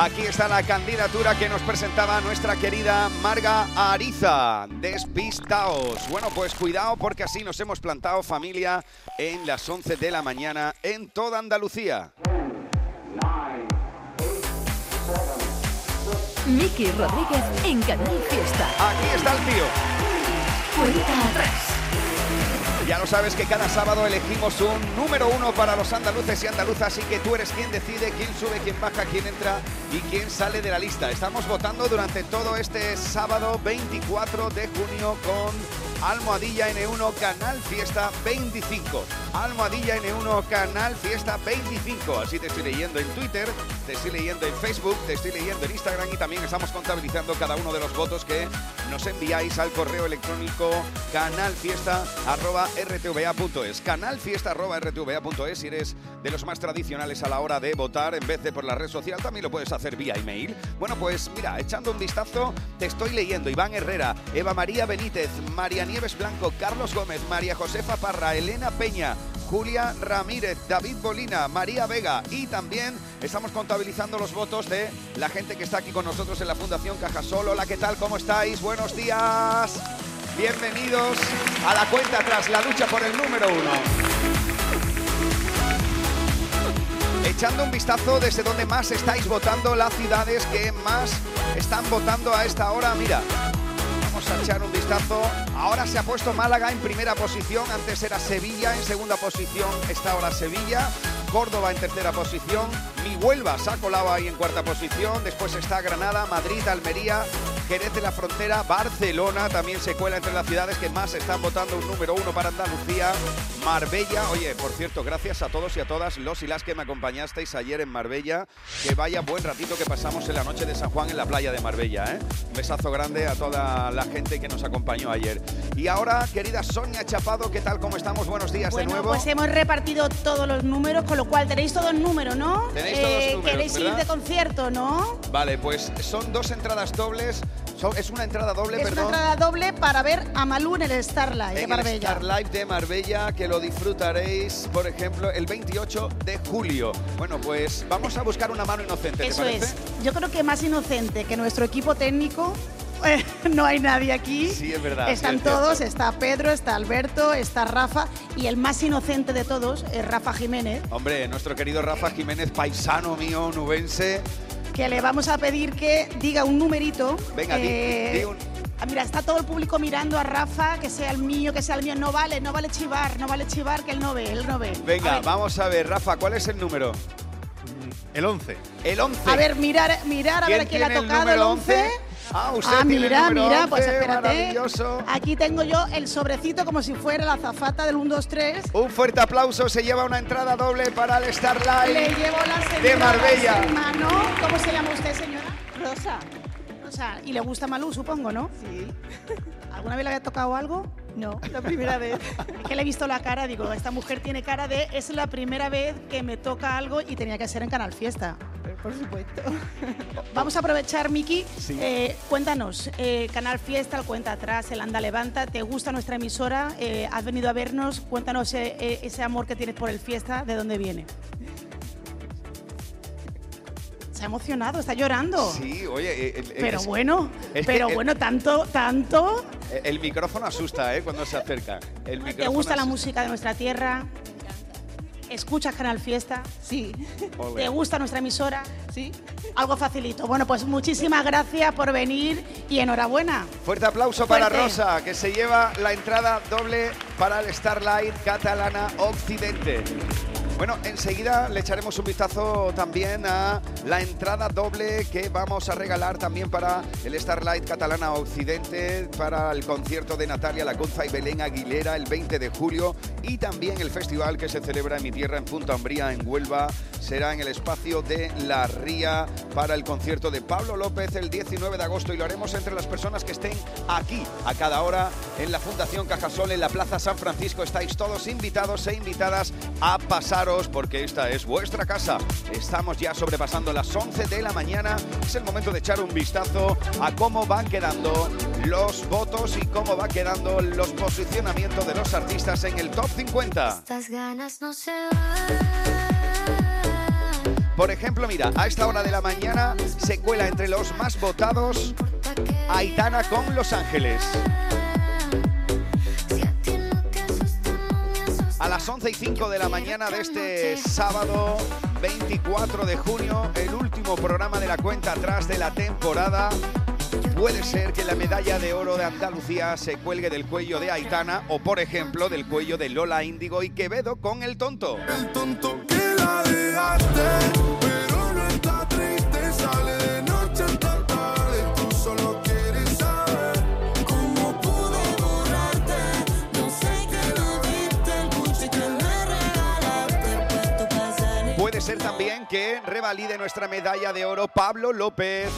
Aquí está la candidatura que nos presentaba nuestra querida Marga Ariza. Despistaos. Bueno, pues cuidado porque así nos hemos plantado familia en las 11 de la mañana en toda Andalucía. Miki Rodríguez en Canal Fiesta. Aquí está el tío. Cuenta atrás. Ya lo sabes que cada sábado elegimos un número uno para los andaluces y andaluzas y que tú eres quien decide quién sube, quién baja, quién entra y quién sale de la lista. Estamos votando durante todo este sábado 24 de junio con Almohadilla N1 Canal Fiesta 25. Almohadilla N1 Canal Fiesta 25. Así te estoy leyendo en Twitter, te estoy leyendo en Facebook, te estoy leyendo en Instagram y también estamos contabilizando cada uno de los votos que nos enviáis al correo electrónico canalfiesta.rtva.es. Canalfiesta.rtva.es si eres de los más tradicionales a la hora de votar en vez de por la red social, también lo puedes hacer vía email. Bueno, pues mira, echando un vistazo, te estoy leyendo Iván Herrera, Eva María Benítez, María Nieves Blanco, Carlos Gómez, María Josefa Parra, Elena Peña, Julia Ramírez, David Bolina, María Vega y también estamos contabilizando los votos de la gente que está aquí con nosotros en la Fundación Cajasol. Hola, ¿qué tal? ¿Cómo estáis? Buenos días. Bienvenidos a la cuenta atrás, la lucha por el número uno. Echando un vistazo desde donde más estáis votando, las ciudades que más están votando a esta hora, mira. Echar un vistazo. Ahora se ha puesto Málaga en primera posición, antes era Sevilla en segunda posición, está ahora Sevilla. Córdoba en tercera posición, mi Huelva se ha colado ahí en cuarta posición, después está Granada, Madrid, Almería, Jerez de la Frontera, Barcelona también se cuela entre las ciudades que más están votando un número uno para Andalucía, Marbella. Oye, por cierto, gracias a todos y a todas los y las que me acompañasteis ayer en Marbella. Que vaya buen ratito que pasamos en la noche de San Juan en la playa de Marbella. ¿eh? Un besazo grande a toda la gente que nos acompañó ayer. Y ahora, querida Sonia Chapado, ¿qué tal? ¿Cómo estamos? Buenos días Bueno, de nuevo. pues hemos repartido todos los números, con lo cual tenéis todos números, ¿no? Eh, Tenéis todos números, Queréis ir ¿verdad? de concierto, ¿no? Vale, pues son dos entradas dobles. Es una entrada doble, Es una perdón. entrada doble para ver a Malú en el Starlight de en el Marbella. Star Live de Marbella, que lo disfrutaréis, por ejemplo, el 28 de julio. Bueno, pues vamos a buscar una mano inocente, ¿te Eso parece? es. Yo creo que más inocente que nuestro equipo técnico. eh, no hay nadie aquí. Sí, es verdad, Están es cierto. todos, está Pedro, está Alberto, está Rafa y el más inocente de todos es Rafa Jiménez, Hombre, nuestro querido Rafa Jiménez, paisano mío, nubense. Que le vamos a pedir que diga un numerito. Venga, di- eh, di un- ah, Mira, está todo el público mirando a Rafa, que sea el mío, que sea el mío. No vale, no vale chivar, no vale chivar, que él no ve, él no ve. Venga, a vamos a ver, Rafa, ¿cuál es el número? El 11. El 11. A ver, mirar, mirar a ver a quién le ha tocado el número 11. Ah, usted Ah, tiene el mira, número mira, pues 11, espérate. maravilloso. Aquí tengo yo el sobrecito como si fuera la azafata del 1, 2, 3. Un fuerte aplauso, se lleva una entrada doble para el Le Starlight. llevo la señora de Marbella. mano. ¿Cómo se llama usted, señora? Rosa. Rosa. Y le gusta Malú, supongo, ¿no? Sí. ¿Alguna vez le había tocado algo? No, la primera vez. Es que le he visto la cara, digo, esta mujer tiene cara de es la primera vez que me toca algo y tenía que ser en Canal Fiesta. Por supuesto. Vamos a aprovechar, Miki. Sí. Eh, cuéntanos, eh, Canal Fiesta, el Cuenta Atrás, el Anda Levanta, ¿te gusta nuestra emisora? Eh, ¿Has venido a vernos? Cuéntanos ese amor que tienes por el Fiesta, ¿de dónde viene? Se ha emocionado, está llorando. Sí, oye, Pero es- bueno, es que pero el- bueno, tanto, tanto. el micrófono asusta, ¿eh? Cuando se acerca. El ¿Te micrófono gusta la música de nuestra tierra? ¿Escuchas Canal Fiesta? Sí. ¿Te gusta nuestra emisora? Sí. Algo facilito. Bueno, pues muchísimas gracias por venir y enhorabuena. Fuerte aplauso para. Rosa, que se lleva la entrada doble para el Starlight Catalana Occidente. Bueno, enseguida le echaremos un vistazo también a la entrada doble que vamos a regalar también para el Starlight Catalana Occidente, para el concierto de Natalia Lacunza y Belén Aguilera el 20 de julio y también el festival que se celebra en mi tierra, en Punta Umbría, en Huelva. Será en el espacio de La Ría para el concierto de Pablo López el 19 de agosto y lo haremos entre las personas que estén aquí a cada hora en la Fundación Cajasol en la Plaza San Francisco. Estáis todos invitados e invitadas a porque esta es vuestra casa. Estamos ya sobrepasando las 11 de la mañana. Es el momento de echar un vistazo a cómo van quedando los votos y cómo va quedando los posicionamientos de los artistas en el top 50. Estas ganas no se van. Por ejemplo, mira, a esta hora de la mañana se cuela entre los más votados Aitana con Los Ángeles. A las 11 y 5 de la mañana de este sábado 24 de junio, el último programa de la cuenta atrás de la temporada. Puede ser que la medalla de oro de Andalucía se cuelgue del cuello de Aitana o, por ejemplo, del cuello de Lola Índigo y Quevedo con el tonto. El tonto que la dejaste, también que revalide nuestra medalla de oro Pablo López.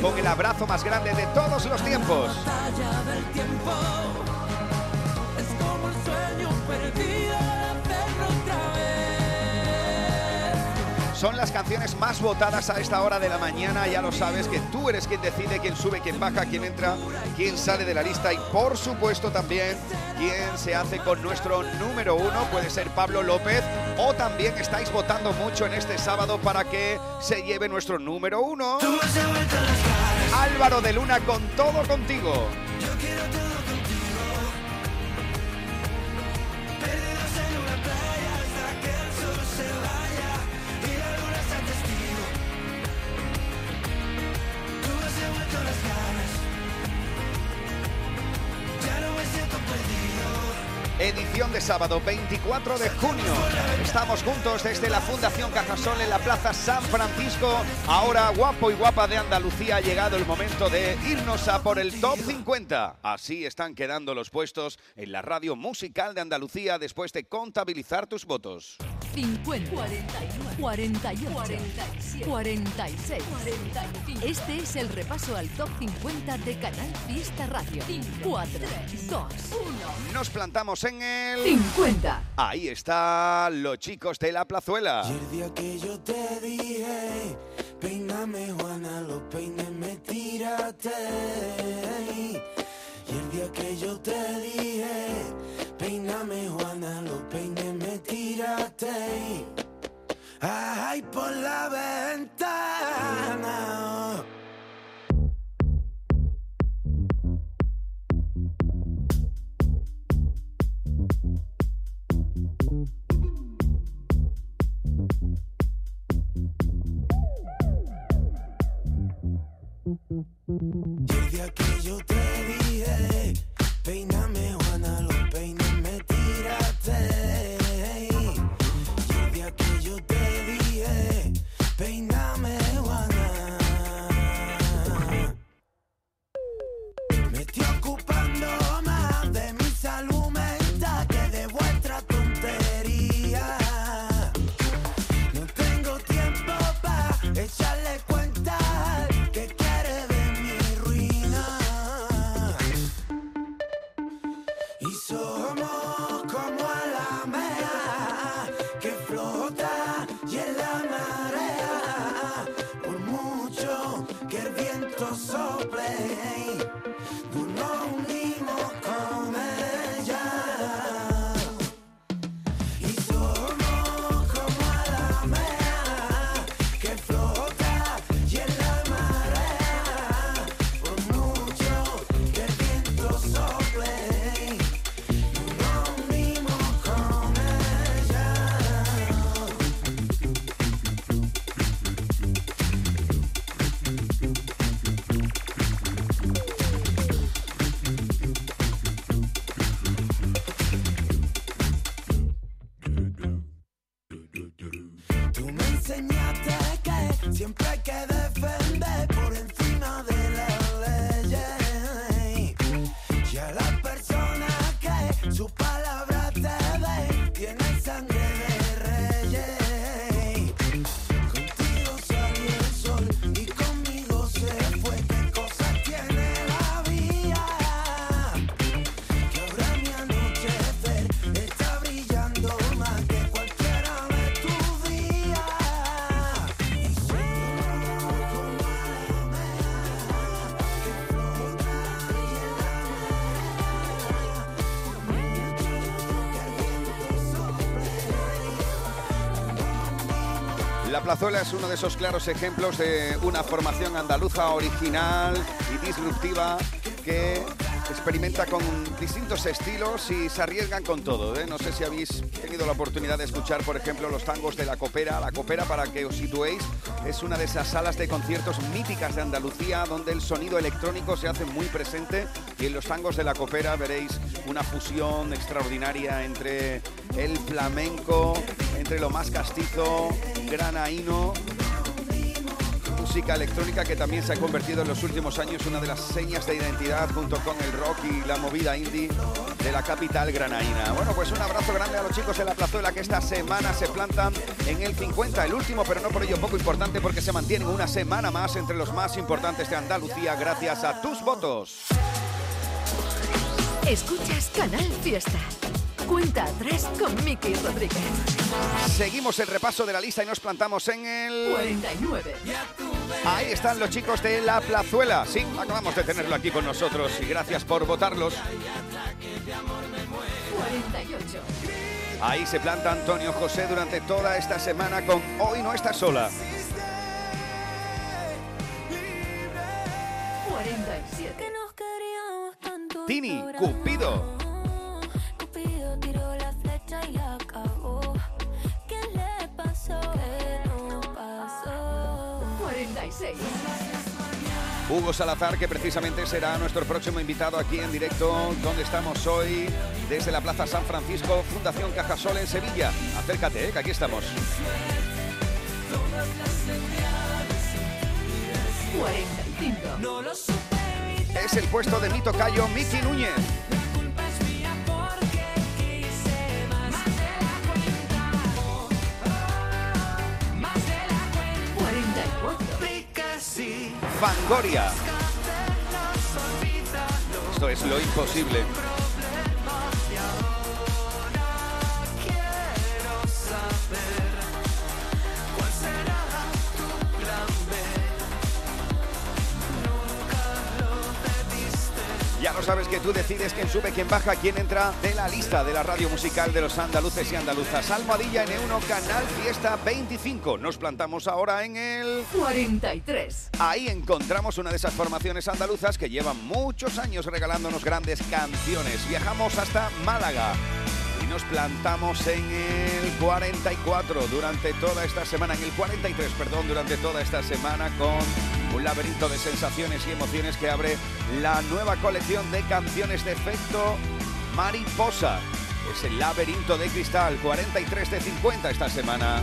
Con el abrazo más grande de todos los tiempos. Es como el sueño perdido Son las canciones más votadas a esta hora de la mañana. Ya lo sabes que tú eres quien decide quién sube, quién baja, quién entra, quién sale de la lista y por supuesto también quién se hace con nuestro número uno. Puede ser Pablo López o también estáis votando mucho en este sábado para que se lleve nuestro número uno. Álvaro de Luna con todo contigo. Edición de sábado 24 de junio. Estamos juntos desde la Fundación Cajasol en la Plaza San Francisco. Ahora, guapo y guapa de Andalucía, ha llegado el momento de irnos a por el top 50. Así están quedando los puestos en la radio musical de Andalucía después de contabilizar tus votos. 50, 41, 48, 47, 46, 45. Este es el repaso al top 50 de Canal Fiesta Radio. 4, 2, 1. Nos plantamos en el... 50. Ahí están los chicos de la plazuela. Y el día que yo te dije, peíname Juana, los peines me tiraste. Y el día que yo te dije, peíname Juana, los peines me tiraste. Ay, por la ventana. La Plazuela es uno de esos claros ejemplos de una formación andaluza original y disruptiva que experimenta con distintos estilos y se arriesgan con todo. ¿eh? No sé si habéis tenido la oportunidad de escuchar, por ejemplo, los tangos de la Copera. La Copera, para que os situéis, es una de esas salas de conciertos míticas de Andalucía donde el sonido electrónico se hace muy presente y en los tangos de la Copera veréis una fusión extraordinaria entre el flamenco, entre lo más castizo, granaíno música electrónica que también se ha convertido en los últimos años una de las señas de identidad junto con el rock y la movida indie de la capital granaína. Bueno, pues un abrazo grande a los chicos de la plazuela que esta semana se plantan en el 50, el último, pero no por ello poco importante porque se mantienen una semana más entre los más importantes de Andalucía gracias a tus votos. Escuchas Canal Fiesta. Cuenta atrás con Miki Rodríguez. Seguimos el repaso de la lista y nos plantamos en el... 49. Ahí están los chicos de La Plazuela. Sí, acabamos de tenerlo aquí con nosotros y gracias por votarlos. 48. Ahí se planta Antonio José durante toda esta semana con Hoy no estás sola. 47. que nos queríamos tanto. y Tini, Cupido. 46. Hugo Salazar, que precisamente será nuestro próximo invitado aquí en directo, donde estamos hoy, desde la Plaza San Francisco, Fundación Cajasol en Sevilla. Acércate, eh, que aquí estamos. 45. Es el puesto de mi tocayo Miki Núñez. Fangoria. Esto es lo imposible. Sabes que tú decides quién sube, quién baja, quién entra de la lista de la radio musical de los andaluces y andaluzas. Almohadilla N1, Canal Fiesta 25. Nos plantamos ahora en el... 43. Ahí encontramos una de esas formaciones andaluzas que llevan muchos años regalándonos grandes canciones. Viajamos hasta Málaga nos plantamos en el 44 durante toda esta semana, en el 43, perdón, durante toda esta semana con un laberinto de sensaciones y emociones que abre la nueva colección de canciones de efecto Mariposa. Es el laberinto de cristal, 43 de 50 esta semana.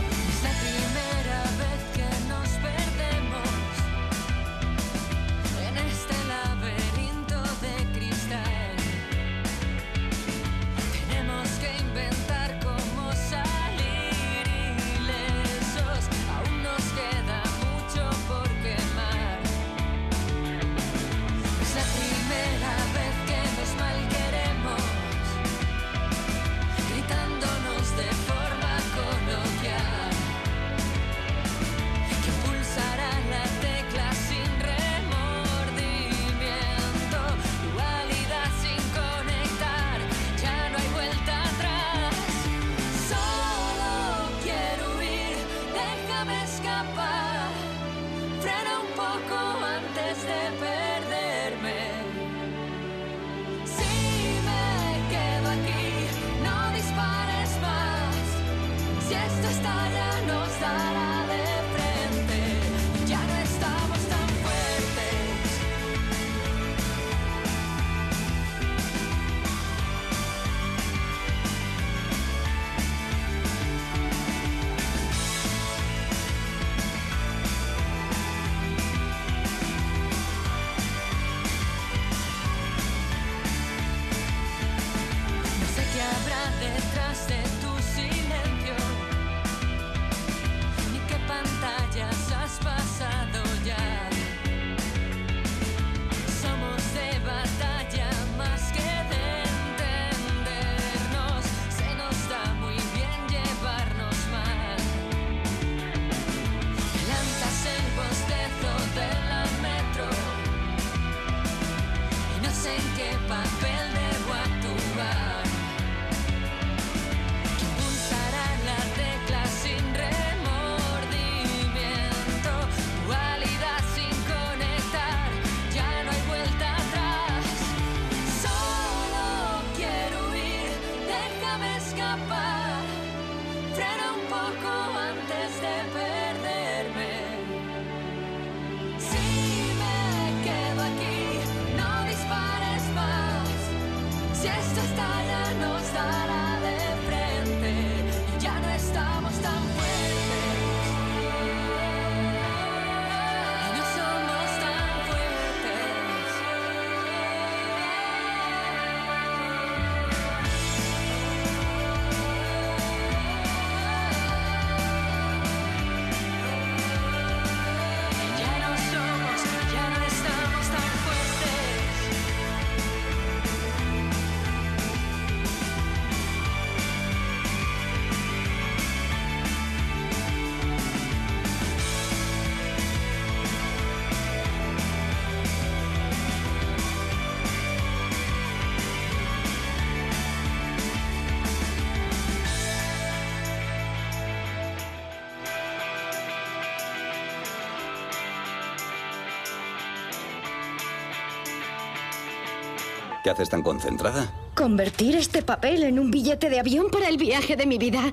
¿Qué haces tan concentrada? Convertir este papel en un billete de avión para el viaje de mi vida.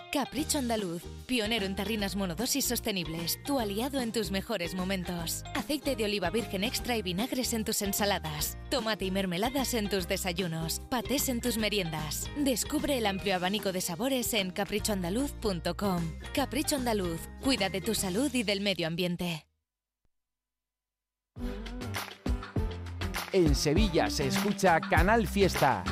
Capricho Andaluz, pionero en tarrinas monodosis sostenibles, tu aliado en tus mejores momentos. Aceite de oliva virgen extra y vinagres en tus ensaladas, tomate y mermeladas en tus desayunos, patés en tus meriendas. Descubre el amplio abanico de sabores en caprichoandaluz.com. Capricho Andaluz, cuida de tu salud y del medio ambiente. En Sevilla se escucha Canal Fiesta.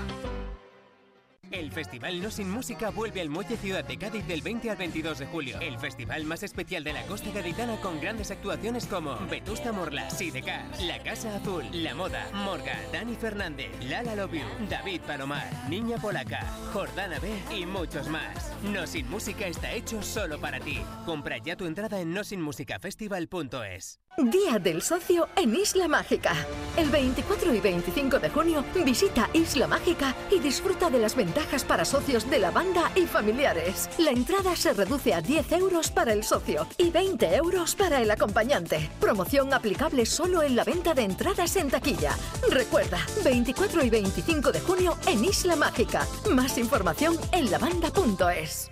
El Festival No Sin Música vuelve al Muelle Ciudad de Cádiz del 20 al 22 de julio. El festival más especial de la costa gaditana con grandes actuaciones como Vetusta Morla, Sidecar, La Casa Azul, La Moda, Morgan, Dani Fernández, Lala You, David Palomar, Niña Polaca, Jordana B y muchos más. No Sin Música está hecho solo para ti. Compra ya tu entrada en nosinmusicafestival.es. Día del Socio en Isla Mágica. El 24 y 25 de junio visita Isla Mágica y disfruta de las ventajas para socios de la banda y familiares. La entrada se reduce a 10 euros para el socio y 20 euros para el acompañante. Promoción aplicable solo en la venta de entradas en taquilla. Recuerda, 24 y 25 de junio en Isla Mágica. Más información en lavanda.es.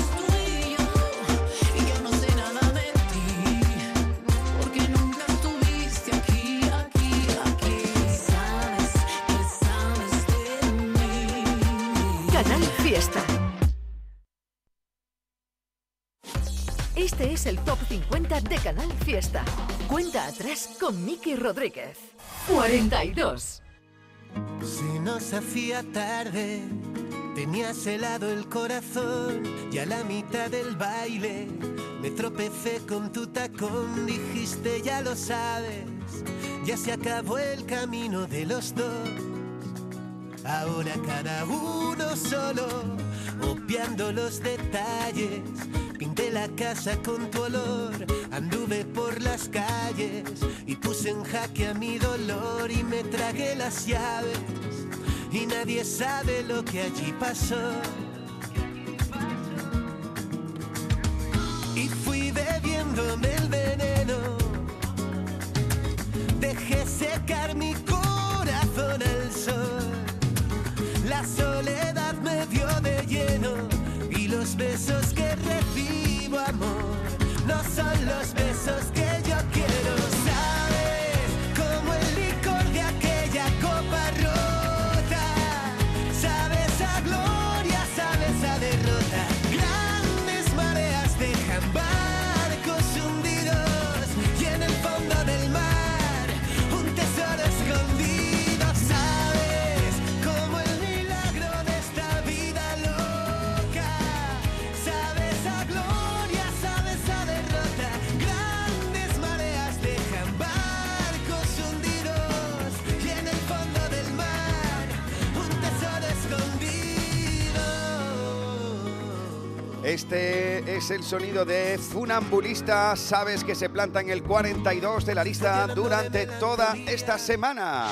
Este es el Top 50 de Canal Fiesta. Cuenta atrás con Miki Rodríguez. 42. Se nos hacía tarde, tenías helado el corazón y a la mitad del baile me tropecé con tu tacón, dijiste ya lo sabes, ya se acabó el camino de los dos. Ahora cada uno solo, obviando los detalles. Pinté la casa con tu olor, anduve por las calles y puse en jaque a mi dolor y me tragué las llaves. Y nadie sabe lo que allí pasó. Y fui bebiéndome el veneno. Dejé secar mi corazón al sol. La soledad me dio de lleno y los besos que los besos que Este es el sonido de Funambulista. Sabes que se planta en el 42 de la lista durante toda esta semana.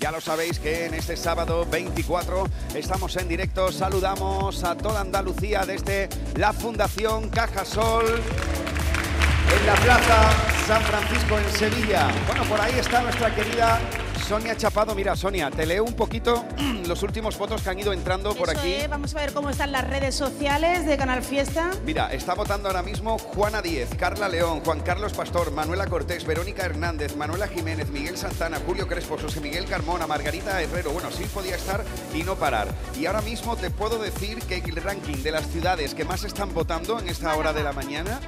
Ya lo sabéis que en este sábado 24 estamos en directo. Saludamos a toda Andalucía desde la Fundación Cajasol en la Plaza San Francisco en Sevilla. Bueno, por ahí está nuestra querida Sonia Chapado. Mira, Sonia, te leo un poquito los últimos votos que han ido entrando por aquí. es, Vamos a ver cómo están las redes sociales de Canal Fiesta. Mira, está votando ahora mismo Juana Díez, Carla León, Juan Carlos Pastor, Manuela Cortés, Verónica Hernández, Manuela Jiménez, Miguel Santana, Julio Crespo, José Miguel Carmona, Margarita Herrero. Bueno, sí podía estar y no parar. Y ahora mismo te puedo decir que el ranking de las ciudades que más están votando en esta hora de la mañana.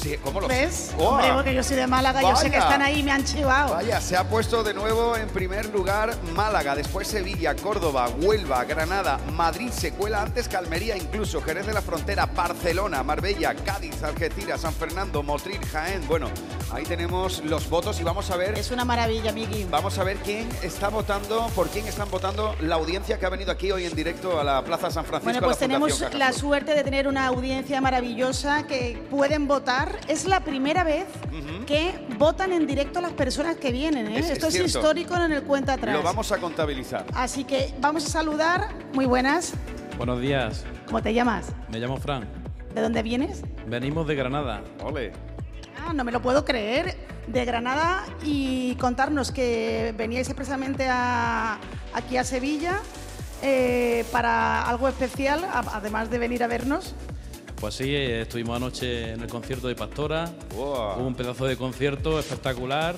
Sí, ¿Cómo lo ¿Ves? ¡Oh! Hombre, porque yo soy de Málaga, yo sé que Vaya. están ahí y me han chivado. Vaya, se ha puesto de nuevo en primer lugar Málaga, después Sevilla, Córdoba, Huelva, Granada, Madrid, se cuela antes que Almería, incluso Jerez de la Frontera, Barcelona, Marbella, Cádiz, Algeciras, San Fernando, Motril, Jaén. Bueno, ahí tenemos los votos y vamos a ver. Es una maravilla, Miki. Vamos a ver quién está votando, por quién están votando la audiencia que ha venido aquí hoy en directo a la Plaza San Francisco. Bueno, a la pues tenemos la suerte de tener una audiencia maravillosa que pueden votar. Es la primera vez que votan en directo las personas que vienen. ¿eh? Es- es Esto es, histórico en el cuenta atrás. Lo vamos a contabilizar. Así que vamos a saludar. Muy buenas. Buenos días, ¿Cómo te llamas? me llamo Fran. ¿De dónde vienes? Venimos de Granada. Ole. Ah, no me lo puedo creer. De Granada y contarnos que veníais expresamente a- aquí a Sevilla eh, para algo especial, a- además de venir a vernos. Pues sí, estuvimos anoche en el concierto de Pastora. Hubo un pedazo de concierto espectacular.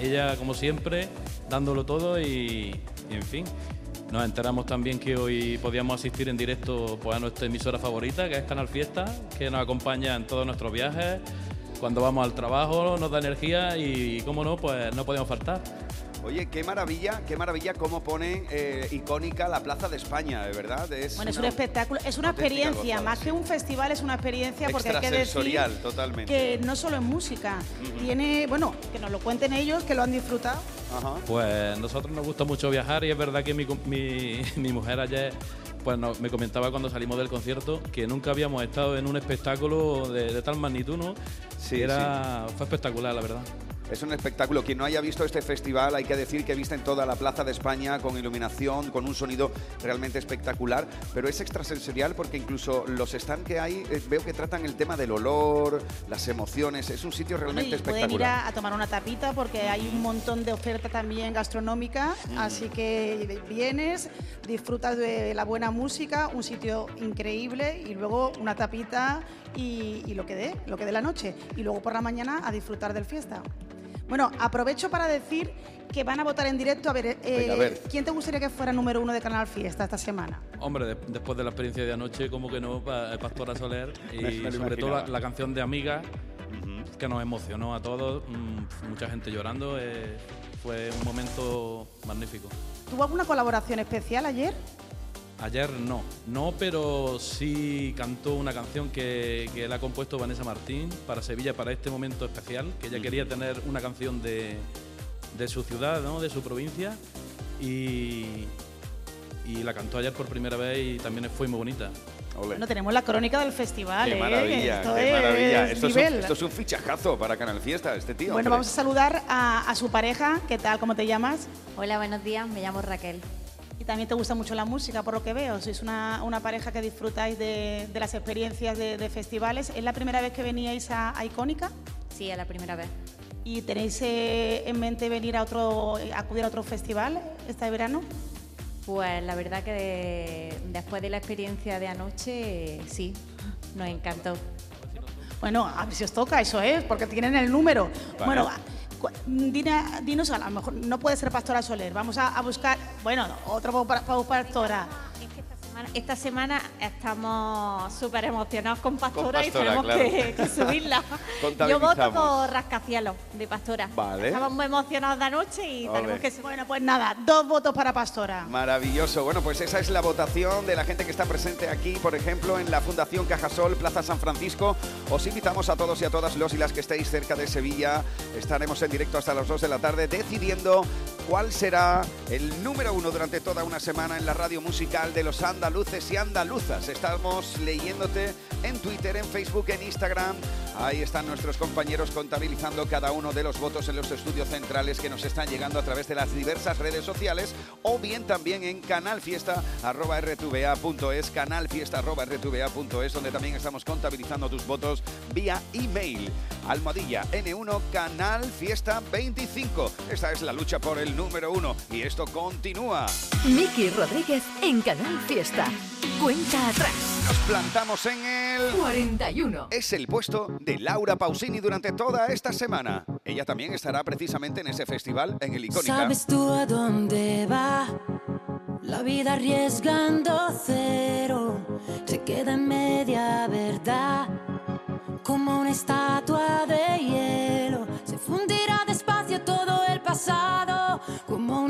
Ella, como siempre, dándolo todo y, y, en fin. Nos enteramos también que hoy podíamos asistir en directo pues, a nuestra emisora favorita, que es Canal Fiesta, que nos acompaña en todos nuestros viajes. Cuando vamos al trabajo nos da energía y, cómo no, pues no podemos faltar. Oye, qué maravilla, qué maravilla cómo ponen eh, icónica la Plaza de España, de verdad. Es Bueno, es un espectáculo, es una experiencia, gozada, más que un festival, es una experiencia porque hay que decir totalmente. que no solo es música, tiene, bueno, que nos lo cuenten ellos, que lo han disfrutado. Pues nosotros nos gusta mucho viajar y es verdad que mi, com- mi- mi mujer ayer pues no- me comentaba cuando salimos del concierto que nunca habíamos estado en un espectáculo de, de tal magnitud, ¿no? Sí, Era, Fue espectacular, la verdad. Es un espectáculo. Quien no haya visto este festival, hay que decir que visten toda la Plaza de España con iluminación, con un sonido realmente espectacular, pero es extrasensorial porque incluso los stands que hay, eh, veo que tratan el tema del olor, las emociones. Es un sitio realmente y pueden ir espectacular. a, a tomar una tapita porque hay un montón de oferta también gastronómica, Mm. así que vienes, disfrutas de la buena música, un sitio increíble y luego una tapita y, y lo que dé, lo que dé la noche. Y luego por la mañana a disfrutar del fiesta. Bueno, aprovecho para decir que van a votar en directo. A ver, eh, Venga, a ver. ¿quién te gustaría que fuera número uno de Canal Fiesta esta semana? Hombre, de- después de la experiencia de anoche, como que no, pa- Pastora Soler y sobre todo la canción de Amiga, que nos emocionó a todos, mm, mucha gente llorando, eh, fue un momento magnífico. ¿Tuvo alguna colaboración especial ayer? Ayer no, no, pero sí cantó una canción que, que él ha compuesto Vanessa Martín para Sevilla, para este momento especial, que ella quería tener una canción de, de su ciudad, ¿no? de su provincia, y, y la cantó ayer por primera vez y también fue muy bonita. Bueno, tenemos la crónica del festival. Qué ¿eh? maravilla, Esto qué es maravilla. Esto es, un, nivel. esto es un fichajazo para Canal Fiesta, este tío. Bueno, hombre. vamos a saludar a, a su pareja. ¿Qué tal? ¿Cómo te llamas? Hola, buenos días. Me llamo Raquel. Y también te gusta mucho la música, por lo que veo. Sois una, una pareja que disfrutáis de, de las experiencias de, de festivales. ¿Es la primera vez que veníais a, a Icónica? Sí, es la primera vez. ¿Y tenéis eh, en mente venir a otro, eh, acudir a otro festival este verano? Pues la verdad que de- después de la experiencia de anoche, sí, nos encantó. Bueno, a ver si os toca, eso es, porque tienen el número. Vale. Bueno, dina- a lo mejor no puede ser Pastora Soler. Vamos a, buscar, bueno, otro pa- pa- pastora. Esta semana estamos súper emocionados con Pastora, Pastora, y tenemos claro. que, que subirla. Yo voto por Rascacielos de Pastora. Vale. Estamos muy emocionados de anoche y tenemos que subir. Bueno, pues nada, dos votos para Pastora. Maravilloso. Bueno, pues esa es la votación de la gente que está presente aquí, por ejemplo, en la Fundación Cajasol, Plaza San Francisco. Os invitamos a todos y a todas los y las que estéis cerca de Sevilla. Estaremos en directo hasta las 2 de la tarde decidiendo cuál será el número uno durante toda una semana en la radio musical de los andaluces y andaluzas. Estamos leyéndote en Twitter, en Facebook, en Instagram. Ahí están nuestros compañeros contabilizando cada uno de los votos en los estudios centrales que nos están llegando a través de las diversas redes sociales o bien también en canalfiesta.rtva.es, canalfiesta.rtva.es, donde también estamos contabilizando tus votos vía email. Almohadilla N1 Canal Fiesta 25. Esta es la lucha por el número uno y esto continúa. Miki Rodríguez en Canal Fiesta. Cuenta atrás. Nos plantamos en el 41. Es el puesto de Laura Pausini durante toda esta semana. Ella también estará precisamente en ese festival en el Icónica. ¿Sabes tú a dónde va? La vida arriesgando cero se queda en media verdad. Como una estatua de hielo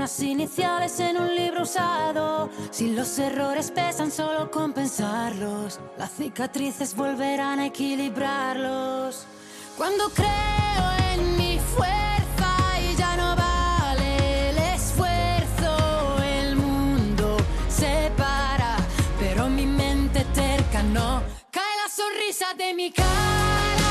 unas iniciales en un libro usado. Si los errores pesan, solo compensarlos. Las cicatrices volverán a equilibrarlos. Cuando creo en mi fuerza y ya no vale el esfuerzo, el mundo se para, pero mi mente terca no. Cae la sonrisa de mi cara,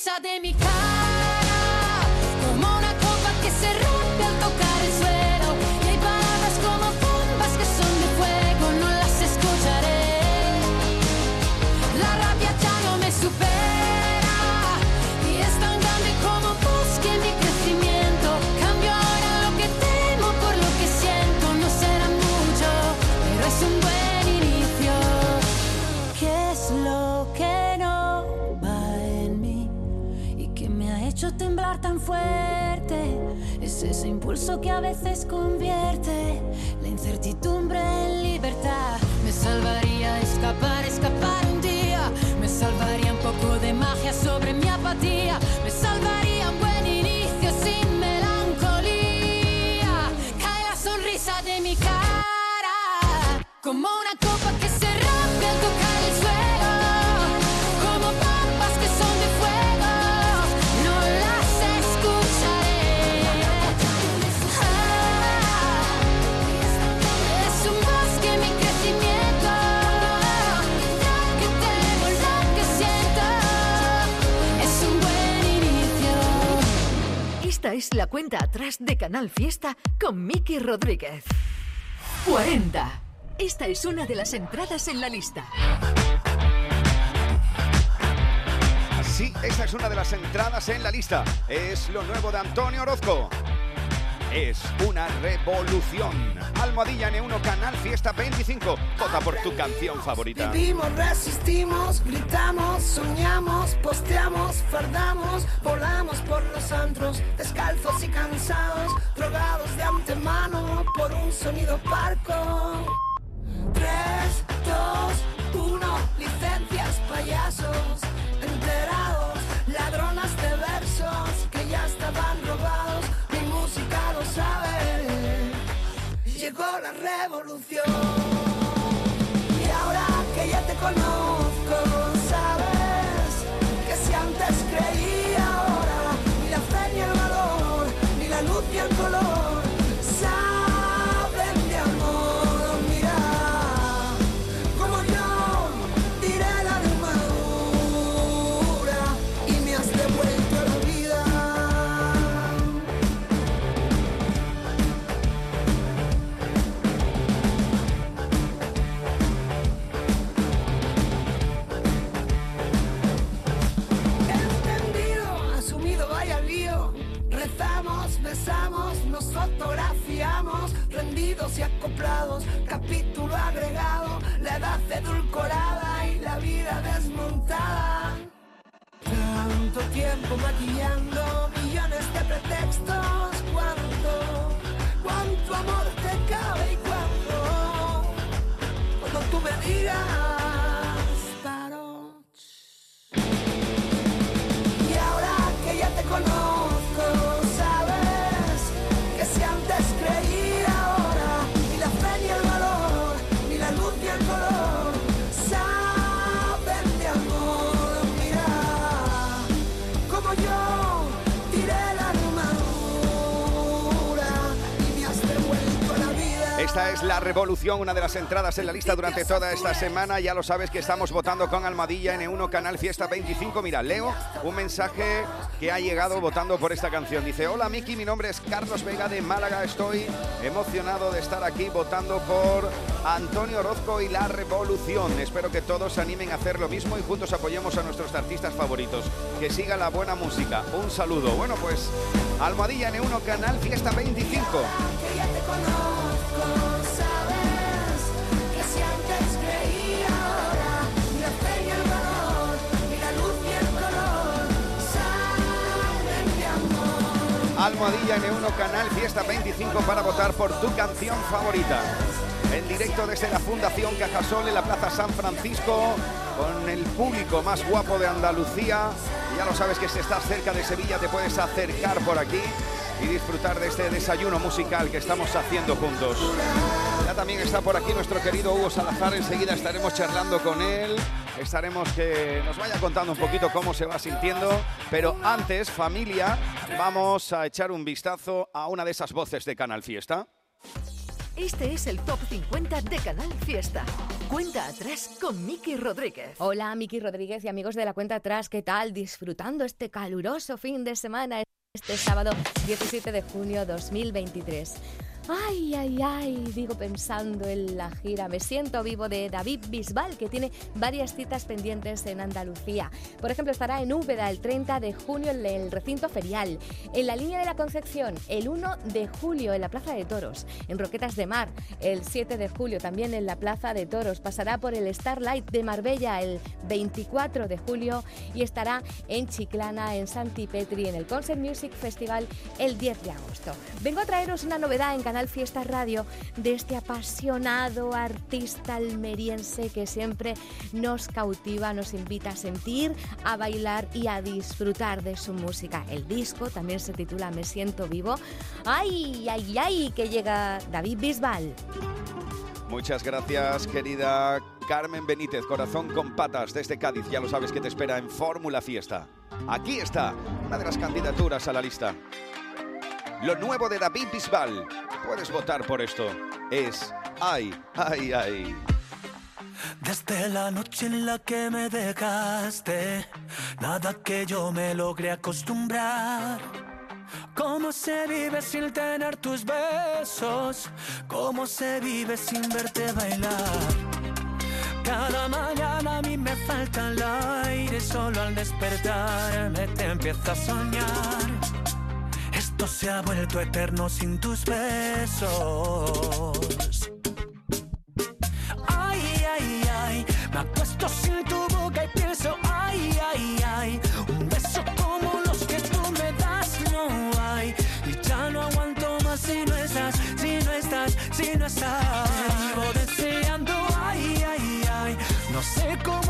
la sonrisa de mi cara, tan fuerte? Es ese impulso que a veces convierte la incertidumbre en libertad. Me salvaría escapar, escapar un día. Me salvaría un poco de magia sobre mi apatía. Me salvaría un buen inicio sin melancolía. Cae la sonrisa de mi cara como una Esta es la cuenta atrás de Canal Fiesta con Miki Rodríguez. 40. Esta es una de las entradas en la lista. Sí, esta es una de las entradas en la lista. Es lo nuevo de Antonio Orozco. Es una revolución. Almohadilla N1 Canal Fiesta 25. Vota por tu canción favorita. Vivimos, resistimos, gritamos, soñamos, posteamos, fardamos, volamos por los antros, descalzos y cansados, drogados de antemano por un sonido parco. Que tiempo maquillando La Revolución, una de las entradas en la lista durante toda esta semana. Ya lo sabes que estamos votando con Almadilla N1 Canal Fiesta 25. Mira, leo un mensaje que ha llegado votando por esta canción. Dice, hola Miki, mi nombre es Carlos Vega de Málaga. Estoy emocionado de estar aquí votando por Antonio Orozco y La Revolución. Espero que todos se animen a hacer lo mismo y juntos apoyemos a nuestros artistas favoritos. Que siga la buena música. Un saludo. Bueno, pues Almohadilla N1 Canal Fiesta 25. Almohadilla N1 Canal Fiesta 25 para votar por tu canción favorita. En directo desde la Fundación Cajasol en la Plaza San Francisco, con el público más guapo de Andalucía. Ya lo sabes que si estás cerca de Sevilla te puedes acercar por aquí y disfrutar de este desayuno musical que estamos haciendo juntos. También está por aquí nuestro querido Hugo Salazar, enseguida estaremos charlando con él, estaremos que nos vaya contando un poquito cómo se va sintiendo, pero antes, familia, vamos a echar un vistazo a una de esas voces de Canal Fiesta. Este es el Top 50 de Canal Fiesta. Cuenta atrás con Miki Rodríguez. Hola, Miki Rodríguez y amigos de la cuenta atrás, ¿qué tal? Disfrutando este caluroso fin de semana este sábado 17 de junio 2023. Ay, ay, ay, digo pensando en la gira. Me siento vivo de David Bisbal, que tiene varias citas pendientes en Andalucía. Por ejemplo, estará en Úbeda el 30 de junio en el recinto ferial, en la línea de la Concepción el 1 de julio en la Plaza de Toros, en Roquetas de Mar el 7 de julio también en la Plaza de Toros. Pasará por el Starlight de Marbella el 24 de julio y estará en Chiclana, en Santipetri, en el Concert Music Festival el 10 de agosto. Vengo a traeros una novedad en Canal Fiesta Radio de este apasionado artista almeriense que siempre nos cautiva, nos invita a sentir, a bailar y a disfrutar de su música. El disco también se titula Me siento vivo. ¡Ay, ay, ay! Que llega David Bisbal. Muchas gracias, querida Carmen Benítez, corazón con patas desde Cádiz. Ya lo sabes que te espera en Fórmula Fiesta. Aquí está, una de las candidaturas a la lista. Lo nuevo de David Bisbal. Puedes votar por esto. Es Ay, ay, ay. Desde la noche en la que me dejaste, nada que yo me logre acostumbrar. ¿Cómo se vive sin tener tus besos? ¿Cómo se vive sin verte bailar? Cada mañana a mí me falta el aire, solo al despertarme te empiezo a soñar. Esto se ha vuelto eterno sin tus besos. Ay, ay, ay, me acuesto sin tu boca y pienso, ay, ay, ay, un beso como los que tú me das no hay. Y ya no aguanto más si no estás, si no estás, si no estás. Te vivo deseando, ay, ay, ay, no sé cómo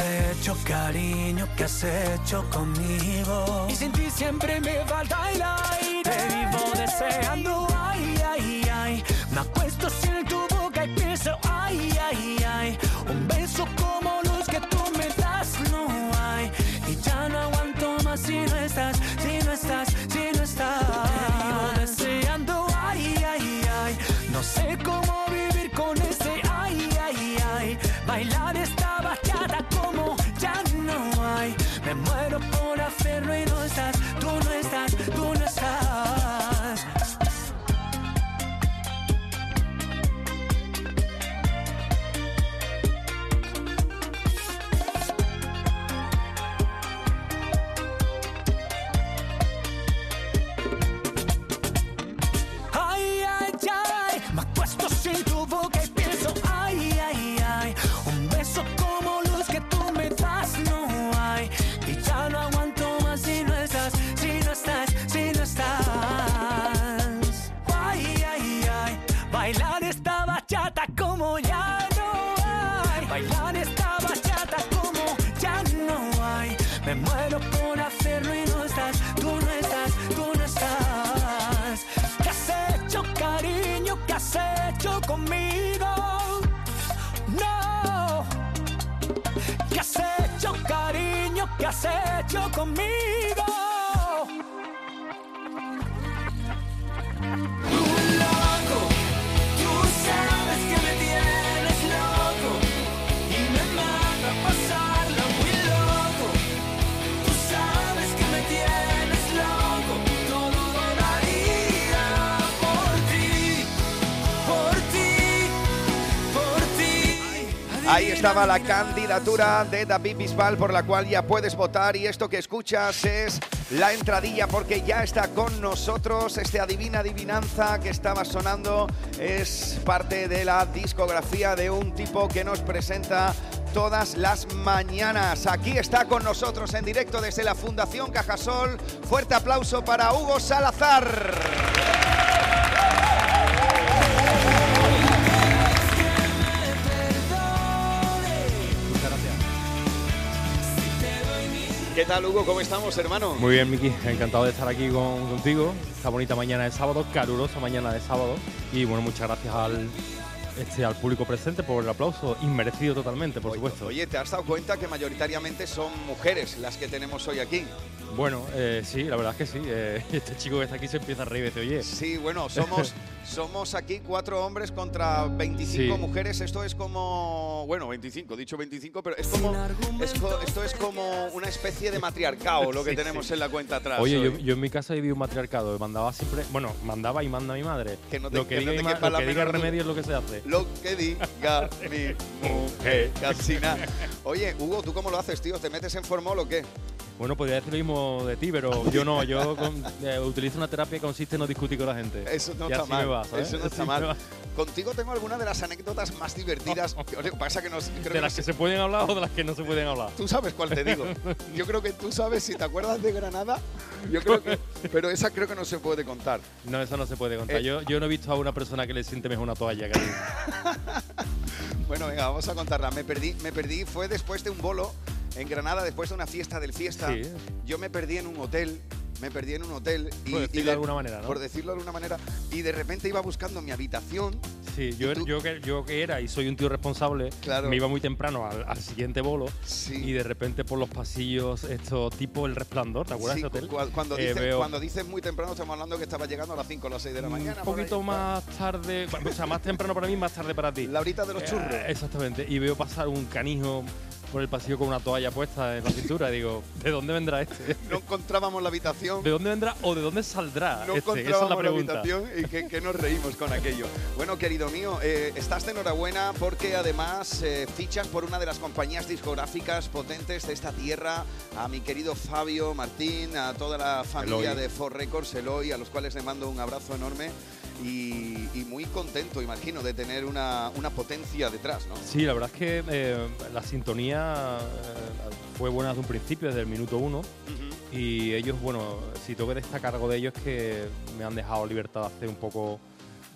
¿Qué has hecho, cariño? ¿Qué has hecho conmigo? Y sin ti siempre me falta el aire. Te vivo deseando, ay, ay, ay. Me acuesto sin tu boca y pienso, ay, ay, ay. Un beso como los conmigo? No. ¿Qué has hecho, cariño? ¿Qué has hecho conmigo? Estaba la candidatura de David Bisbal por la cual ya puedes votar y esto que escuchas es la entradilla porque ya está con nosotros este adivina adivinanza que estaba sonando es parte de la discografía de un tipo que nos presenta todas las mañanas. Aquí está con nosotros en directo desde la Fundación Cajasol. Fuerte aplauso para Hugo Salazar. ¿Qué tal Hugo? ¿Cómo estamos, hermano? Muy bien, Miki, encantado de estar aquí con- contigo. Esta bonita mañana de sábado, calurosa mañana de sábado. Y bueno, muchas gracias al, este, al público presente por el aplauso, inmerecido totalmente, por supuesto. Oye, ¿te has dado cuenta que mayoritariamente son mujeres las que tenemos hoy aquí? Bueno, eh, sí, la verdad es que sí. eh, este chico que está aquí se empieza a reír y dice, oye. Sí, bueno, somos, somos aquí cuatro hombres contra 25 Sí. mujeres. Esto es como, bueno, 25, dicho 25, pero es como, es co- esto es como una especie de matriarcado lo que Sí, tenemos sí. en la cuenta atrás. Oye, yo, en mi casa viví un matriarcado, mandaba siempre, bueno, mandaba y manda mi madre. Que no te- lo que, que no diga, te mi ma- quepa lo que diga remedio es lo que se hace. Lo que diga mi mujer, casi nada. Oye, Hugo, ¿tú cómo lo haces, tío? ¿Te metes en formol o qué? Bueno, podría decir lo mismo de ti, pero yo no. Yo con- eh, utilizo una terapia que consiste en no discutir con la gente. Eso no Y está así mal. me va, ¿sabes? Eso no Así está me mal. Contigo tengo alguna de las anécdotas más divertidas. Lo que pasa que no creo De que las que sé- se pueden hablar o de las que no se pueden hablar. Tú sabes cuál te digo. Yo creo que tú sabes, si te acuerdas de Granada, yo creo que. Pero esa creo que no se puede contar. No, eso no se puede contar. Eh. Yo, yo no he visto a una persona que le siente mejor una toalla que a. Bueno, venga, vamos a contarla. Me perdí, me perdí, fue después de un bolo en Granada, después de una fiesta del fiesta. Sí. Yo me perdí en un hotel. Me perdí en un hotel. Por decirlo de alguna manera, ¿no? Por decirlo de alguna manera. Y de repente iba buscando mi habitación. Sí, yo, yo, que, yo que era y soy un tío responsable, Claro. me iba muy temprano al, al siguiente bolo y de repente por los pasillos, esto tipo el resplandor, ¿te acuerdas Sí, hotel? cu- cuando, Eh, dices, veo cuando dices muy temprano, estamos hablando que estaba llegando a las 5 o las 6 de la mañana. un ahí. poquito más tarde, o sea, más temprano para mí, más tarde para ti. La horita de los Eh, churros. exactamente. Y veo pasar un canijo por el pasillo con una toalla puesta en la cintura. y digo, ¿de dónde vendrá este? No encontrábamos la habitación. ¿De dónde vendrá o de dónde saldrá No este? Esa es encontrábamos la la, pregunta. habitación y que, que nos reímos con aquello. Bueno, querido mío, eh, estás de enhorabuena porque además eh, fichas por una de las compañías discográficas potentes de esta tierra, a mi querido Fabio Martín, a toda la familia Eloy. de Ford Records, Eloy, a los cuales le mando un abrazo enorme y, y muy contento, imagino, de tener una, una potencia detrás, ¿no? Sí, la verdad es que eh, la sintonía eh, fue buena desde un principio, desde el minuto uno. Y ellos, bueno, si tengo que destacar algo de ellos es que me han dejado libertad de hacer un poco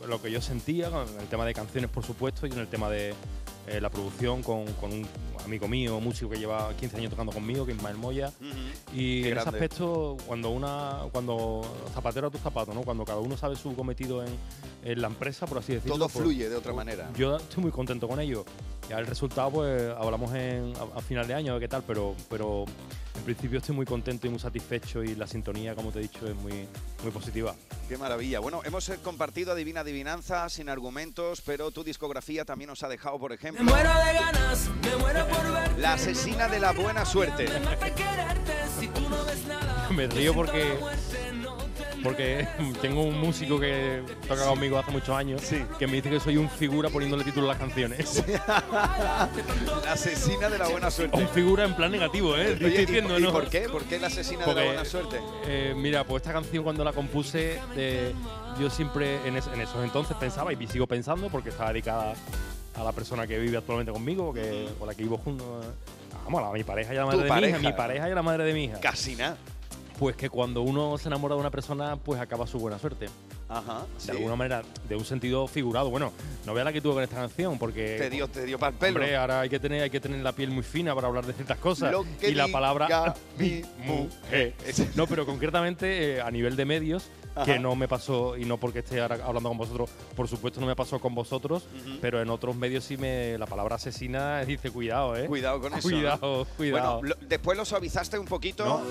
lo que yo sentía, con el tema de canciones, por supuesto, y en el tema de eh, la producción con, con un amigo mío, músico que lleva 15 años tocando conmigo, que es Ismael Moya. Y Qué en ese aspecto, cuando una cuando zapatero a tu zapato, ¿no? Cuando cada uno sabe su cometido en, en la empresa, por así decirlo. Todo pues, fluye de otra manera. Yo estoy muy contento con ello. Ya el resultado, pues hablamos en, a, a final de año, a ver qué tal, pero, pero en principio estoy muy contento y muy satisfecho y la sintonía, como te he dicho, es muy, muy positiva. Qué maravilla. Bueno, hemos eh, compartido Adivina Adivinanza sin argumentos, pero tu discografía también nos ha dejado, por ejemplo. Me muero de ganas, me muero por verte La asesina de la buena suerte. Me río porque porque tengo un músico que toca conmigo hace muchos años que me dice que soy un figura poniéndole título a las canciones. La asesina de la buena suerte. Un figura en plan negativo, ¿eh? Estoy Oye, ¿y- diciendo, y ¿no? por qué? ¿Por qué la asesina de la buena suerte? eh, mira, pues esta canción cuando la compuse, eh, yo siempre en, es- en esos entonces pensaba y sigo pensando porque está dedicada a la persona que vive actualmente conmigo, que, con la que vivo junto. Vamos, a mi pareja y a la madre de mi pareja. hija, mi pareja y la madre de mi hija. Casi nada. Pues que cuando uno se enamora de una persona, pues acaba su buena suerte. Ajá. De alguna manera, de un sentido figurado. Bueno, no veas la que tuve con esta canción, porque. Te dio, te dio para el pelo. Hombre, ahora hay que tener, hay que tener la piel muy fina para hablar de ciertas cosas. Lo que y la palabra mi mujer. No, pero concretamente eh, a nivel de medios, Ajá. que no me pasó, y no porque esté ahora hablando con vosotros, por supuesto no me pasó con vosotros, pero en otros medios sí me. La palabra asesina dice cuidado, ¿eh? Cuidado con eso. Cuidado, ¿no? cuidado. Bueno, lo- después lo suavizaste un poquito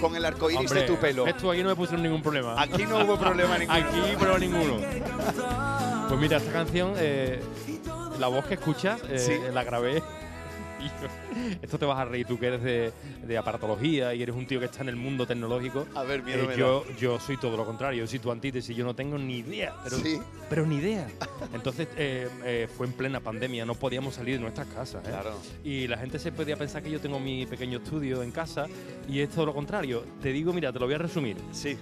con el arco iris de tu pelo. Esto aquí no me pusieron ningún problema. Aquí no hubo problema ninguno. Aquí, pero ninguno. Pues mira, esta canción, eh, la voz que escuchas, eh, Sí. la grabé. Esto te vas a reír tú que eres de, de aparatología y eres un tío que está en el mundo tecnológico. A ver, miedo Eh, me yo, yo soy todo lo contrario, yo soy tu antítesis, yo no tengo ni idea. Pero, Sí. pero ni idea. Entonces eh, eh, fue en plena pandemia, no podíamos salir de nuestras casas. ¿eh? Claro. Y la gente se podía pensar que yo tengo mi pequeño estudio en casa y es todo lo contrario. Te digo, mira, te lo voy a resumir. Sí.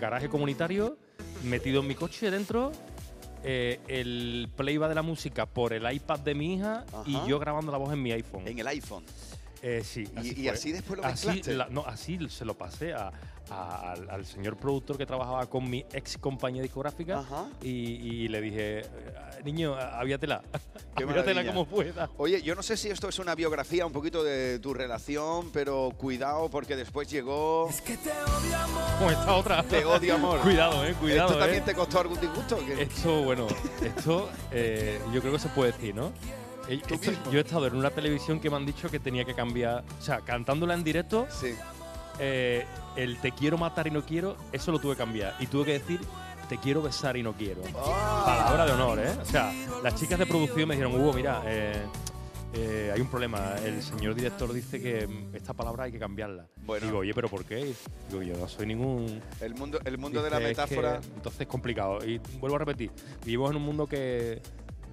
Garaje comunitario, metido en mi coche dentro, eh, el play va de la música por el iPad de mi hija y yo grabando la voz en mi iPhone. En el iPhone. Eh, sí. Y- así después lo así, la- no, así se lo pasé a- a- al, al señor productor que trabajaba con mi ex compañía discográfica y, y le dije, eh, niño, avíatela maravilla. como pueda. Oye, yo no sé si esto es una biografía un poquito de tu relación, pero cuidado porque después llegó. Como esta otra. Te odio, amor. Cuidado, eh, cuidado. ¿Esto también eh. te costó algún disgusto? Esto, bueno, esto eh, yo creo que se puede decir, ¿no? Esto- yo he estado en una televisión que me han dicho que tenía que cambiar, o sea, cantándola en directo, eh, el te quiero matar y no quiero, eso lo tuve que cambiar. Y tuve que decir te quiero besar y no quiero. Palabra de honor, ¿eh? O sea, las chicas de producción me dijeron, Hugo, mira, eh, eh, hay un problema. El señor director dice que mm, esta palabra hay que cambiarla. Bueno. Digo, oye, ¿pero por qué? Digo, yo no soy ningún... El mundo, el mundo de la Dice, "Es que metáfora. entonces es complicado. Y vuelvo a repetir, vivimos en un mundo que,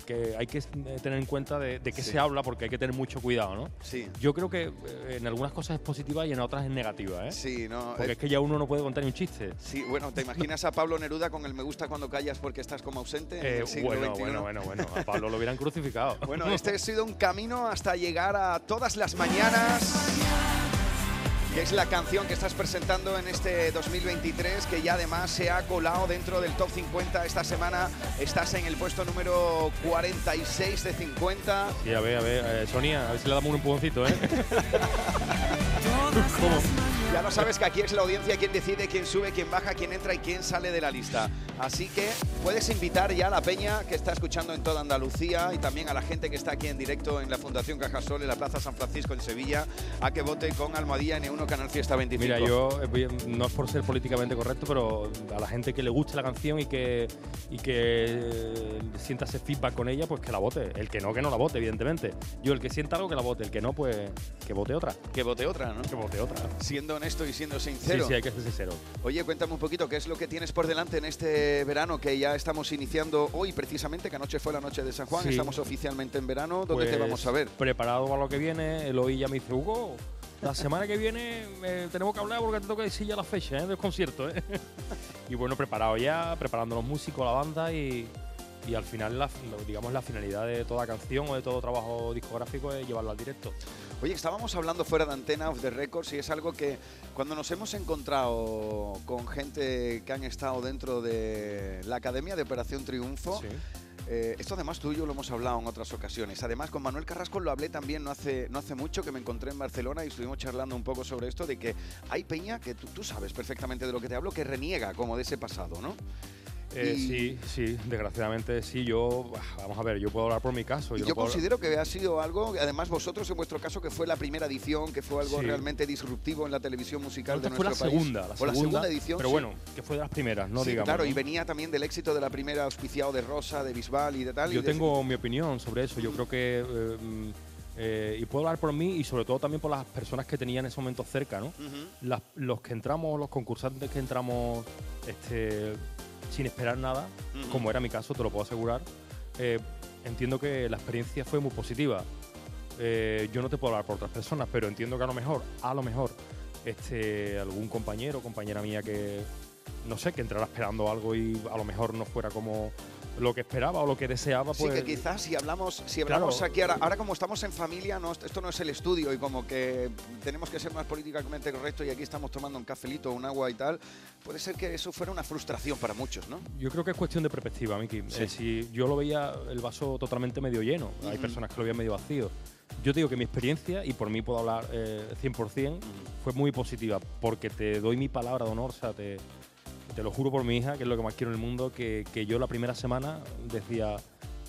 que hay que eh, tener en cuenta de, de qué Sí. se habla porque hay que tener mucho cuidado, ¿no? Sí. Yo creo que eh, en algunas cosas es positiva y en otras es negativa, ¿eh? Sí, no. Porque eh, es que ya uno no puede contar ni un chiste. Sí, bueno, ¿te imaginas a Pablo Neruda con el me gusta cuando callas porque estás como ausente? Eh, bueno, XXI? bueno, bueno, bueno. A Pablo lo hubieran crucificado. Bueno, este ha sido un camino hasta llegar a todas las mañanas. Que es la canción que estás presentando en este 2023, que ya además se ha colado dentro del top 50 esta semana. Estás en el puesto número 46 de 50. Sí, a ver, a ver, eh, Sonia, a ver si le damos un empujoncito, ¿eh? Ya lo sabes que aquí es la audiencia quien decide quién sube, quién baja, quién entra y quién sale de la lista. Así que puedes invitar ya a la peña que está escuchando en toda Andalucía y también a la gente que está aquí en directo en la Fundación Cajasol, en la Plaza San Francisco en Sevilla, a que vote con Almohadilla N1 Canal Fiesta 25. Mira, yo eh, no es por ser políticamente correcto, pero a la gente que le guste la canción y que, y que eh, sienta ese feedback con ella, pues que la vote. El que no, que no la vote, evidentemente. Yo, el que sienta algo, que la vote. El que no, pues que vote otra. Que vote otra, ¿no? Que vote otra. Siendo honesto y siendo Sí, sincero. sí, hay que ser sincero. Oye, cuéntame un poquito qué es lo que tienes por delante en este verano que ya estamos iniciando hoy precisamente, que anoche fue la noche de San Juan, Sí. estamos oficialmente en verano. ¿Dónde te Pues, vamos a ver? Preparado para lo que viene, Eloy ya me dice, Hugo, la semana que viene eh, tenemos que hablar porque te toca decir ya la fecha ¿eh? del concierto. ¿eh? y bueno, preparado ya, preparando los músicos, la banda y, y al final, la, digamos, la finalidad de toda canción o de todo trabajo discográfico es llevarlo al directo. Oye, estábamos hablando fuera de antena, off the records, y es algo que cuando nos hemos encontrado con gente que han estado dentro de la Academia de Operación Triunfo, eh, esto además tú y yo lo hemos hablado en otras ocasiones. Además, con Manuel Carrasco lo hablé también no hace, no hace mucho, que me encontré en Barcelona y estuvimos charlando un poco sobre esto, de que hay peña, que tú, tú sabes perfectamente de lo que te hablo, que reniega como de ese pasado, ¿no? Eh, Sí, sí, desgraciadamente sí. Yo, vamos a ver, yo puedo hablar por mi caso. Y yo hablar- considero que ha sido algo, además vosotros en vuestro caso, que fue la primera edición, que fue algo Sí. realmente disruptivo en la televisión musical de fue la nuestro país. segunda, la o la segunda edición. Pero sí. bueno, que fue de las primeras, no Sí, digamos. claro, ¿no? y venía también del éxito de la primera auspiciado de Rosa, de Bisbal y de tal. y Yo de- tengo mi opinión sobre eso. Yo creo que. eh, mm, eh, y puedo hablar por mí y sobre todo también por las personas que tenía en ese momento cerca, ¿no? Las- los que entramos, los concursantes que entramos este, sin esperar nada, Ujú. como era mi caso, te lo puedo asegurar, eh, entiendo que la experiencia fue muy positiva. Eh, yo no te puedo hablar por otras personas, pero entiendo que a lo mejor, a lo mejor, este, algún compañero o compañera mía que, no sé, que entrara esperando algo y a lo mejor no fuera como lo que esperaba o lo que deseaba, Sí, pues... que quizás si hablamos, si Claro. hablamos aquí ahora, ahora como estamos en familia, no, esto no es el estudio y como que tenemos que ser más políticamente correctos y aquí estamos tomando un cafelito, un agua y tal, puede ser que eso fuera una frustración para muchos, ¿no? Yo creo que es cuestión de perspectiva, Miki. Sí. Eh, si yo lo veía el vaso totalmente medio lleno, hay personas que lo veían medio vacío. Yo te digo que mi experiencia, y por mí puedo hablar eh, 100%, fue muy positiva, porque te doy mi palabra de honor, o sea, te, te lo juro por mi hija, que es lo que más quiero en el mundo, que, que yo la primera semana decía,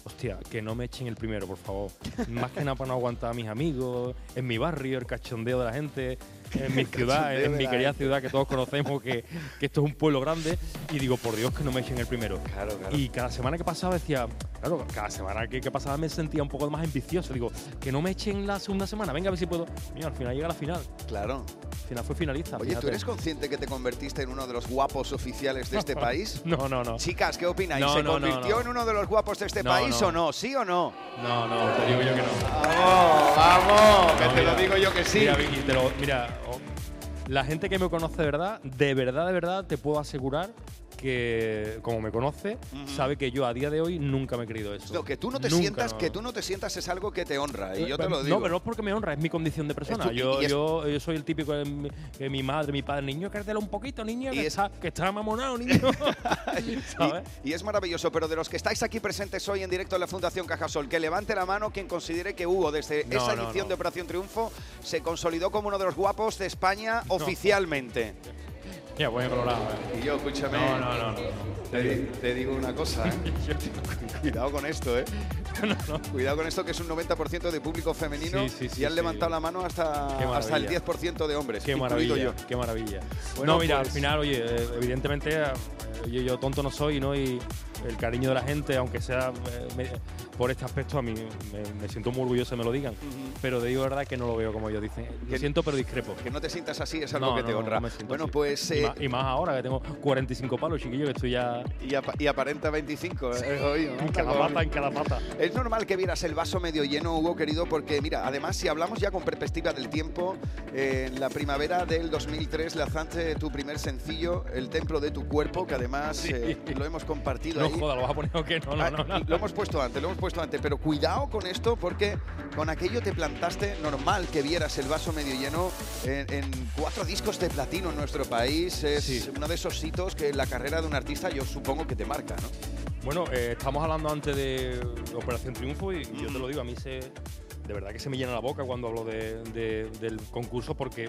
hostia, que no me echen el primero, por favor. Más que nada para no aguantar a mis amigos, en mi barrio, el cachondeo de la gente, en mi ciudad, en mi querida ciudad que todos conocemos, que, que esto es un pueblo grande, y digo, por Dios, que no me echen el primero. Claro, claro. Y cada semana que pasaba decía, claro, cada semana que, que pasaba me sentía un poco más ambicioso. Digo, que no me echen la segunda semana, venga a ver si puedo. Mira, al final llega la final. Claro. Al final fue finalista. Oye, ¿tú eres consciente que te convertiste en uno de los guapos oficiales de este país? No, no, no. Chicas, ¿qué opináis? No, ¿Se no, convirtió no. en uno de los guapos de este país o no? ¿Sí o no? No, no, te digo yo que no. ¡Vamos! ¡Vamos! que te mira, lo digo yo que sí. Mira, Vicky, te lo- mira, la gente que me conoce de verdad, de verdad, de verdad, te puedo asegurar que, como me conoce, sabe que yo a día de hoy nunca me he creído eso. No, que tú no te Nunca, sientas, no. que tú no te sientas es algo que te honra y yo te Eh, lo digo. No, pero no es porque me honra, es mi condición de persona. tu- yo, yo, yo soy el típico de mi, que mi madre, mi padre, niño, créetelo un poquito, niño, que, es- está, que está mamonado, niño. ¿Sabes? Y es maravilloso, pero de los que estáis aquí presentes hoy en directo en la Fundación Cajasol, que levante la mano quien considere que Hugo, desde No, esa edición de Operación Triunfo, se consolidó como uno de los guapos de España. Oficialmente. Mira, voy a colorado. Y yo, escúchame. No, no, no. Te, di- te digo una cosa, ¿eh? Cuidado con esto, ¿eh? Cuidado con esto, que es un 90% de público femenino Sí, sí, sí, y han sí. levantado la mano hasta, hasta el maravilla. 10% de hombres, Qué maravilla, yo. qué maravilla. Bueno, no, mira, pues- al final, oye, eh, evidentemente eh, yo, yo tonto no soy, ¿no? Y el cariño de la gente, aunque sea eh, me- por este aspecto, a mí me, me siento muy orgulloso me lo digan. Pero te digo verdad que no lo veo como ellos dicen. Lo Que- siento, pero discrepo. Que no te sientas así es algo No, que no, te honra. no bueno, así. pues... Y, eh, más, y más ahora que tengo 45 palos, chiquillo, que estoy ya y, apa- y aparenta 25. ¿eh? En cada pata, en cada pata. Es normal que vieras el vaso medio lleno, Hugo, querido, porque mira, además si hablamos ya con perspectiva del tiempo, eh, en la primavera del 2003 lanzaste tu primer sencillo, El Templo de tu Cuerpo, que además Sí. eh, lo hemos compartido No ahí. joda, lo vas a poner o qué, no, no, no. no. Lo hemos puesto antes, lo hemos puesto antes, pero cuidado con esto porque con aquello te plantaste normal que vieras el vaso medio lleno en, en cuatro discos de platino en nuestro país. Es Sí. uno de esos hitos que en la carrera de un artista yo supongo que te marca, ¿no? Bueno, eh, estamos hablando antes de Operación Triunfo y yo te lo digo, a mí se, de verdad que se me llena la boca cuando hablo de- de- del concurso porque,